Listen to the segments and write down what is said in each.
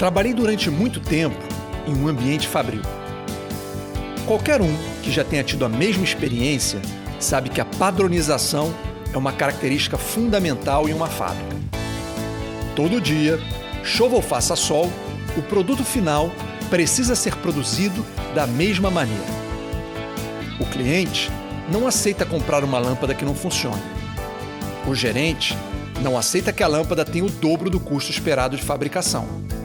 Trabalhei durante muito tempo em um ambiente fabril. Qualquer um que já tenha tido a mesma experiência sabe que a padronização é uma característica fundamental em uma fábrica. Todo dia, chova ou faça sol, o produto final precisa ser produzido da mesma maneira. O cliente não aceita comprar uma lâmpada que não funcione. O gerente não aceita que a lâmpada tenha o dobro do custo esperado de fabricação.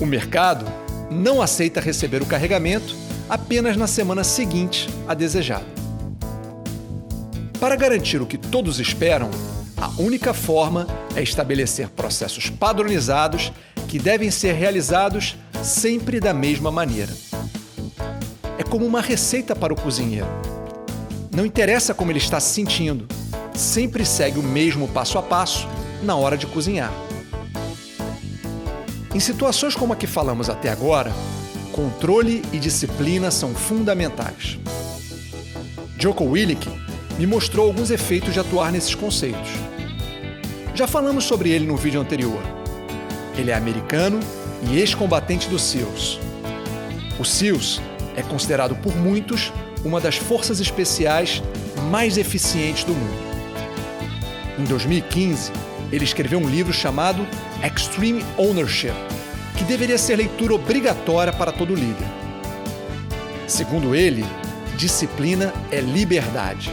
O mercado não aceita receber o carregamento apenas na semana seguinte a desejado. Para garantir o que todos esperam, a única forma é estabelecer processos padronizados que devem ser realizados sempre da mesma maneira. É como uma receita para o cozinheiro. Não interessa como ele está se sentindo, sempre segue o mesmo passo a passo na hora de cozinhar. Em situações como a que falamos até agora, controle e disciplina são fundamentais. Joko Willink me mostrou alguns efeitos de atuar nesses conceitos. Já falamos sobre ele no vídeo anterior. Ele é americano e ex-combatente do SEALs. O SEALs é considerado por muitos uma das forças especiais mais eficientes do mundo. Em 2015, ele escreveu um livro chamado Extreme Ownership, que deveria ser leitura obrigatória para todo líder. Segundo ele, disciplina é liberdade.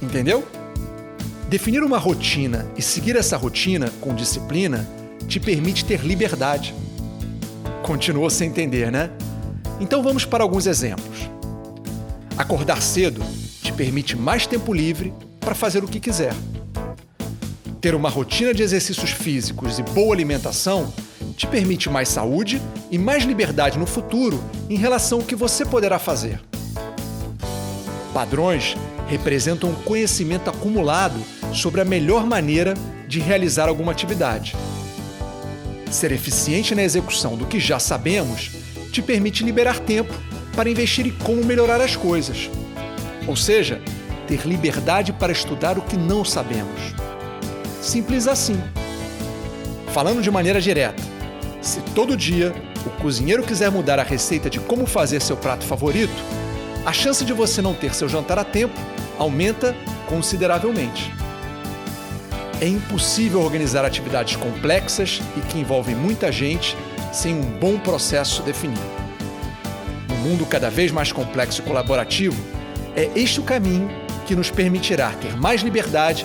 Entendeu? Definir uma rotina e seguir essa rotina com disciplina te permite ter liberdade. Continuou sem entender, né? Então vamos para alguns exemplos. Acordar cedo te permite mais tempo livre para fazer o que quiser. Ter uma rotina de exercícios físicos e boa alimentação te permite mais saúde e mais liberdade no futuro em relação ao que você poderá fazer. Padrões representam um conhecimento acumulado sobre a melhor maneira de realizar alguma atividade. Ser eficiente na execução do que já sabemos te permite liberar tempo para investir em como melhorar as coisas. Ou seja, ter liberdade para estudar o que não sabemos. Simples assim. Falando de maneira direta, se todo dia o cozinheiro quiser mudar a receita de como fazer seu prato favorito, a chance de você não ter seu jantar a tempo aumenta consideravelmente. É impossível organizar atividades complexas e que envolvem muita gente sem um bom processo definido. No mundo cada vez mais complexo e colaborativo, é este o caminho que nos permitirá ter mais liberdade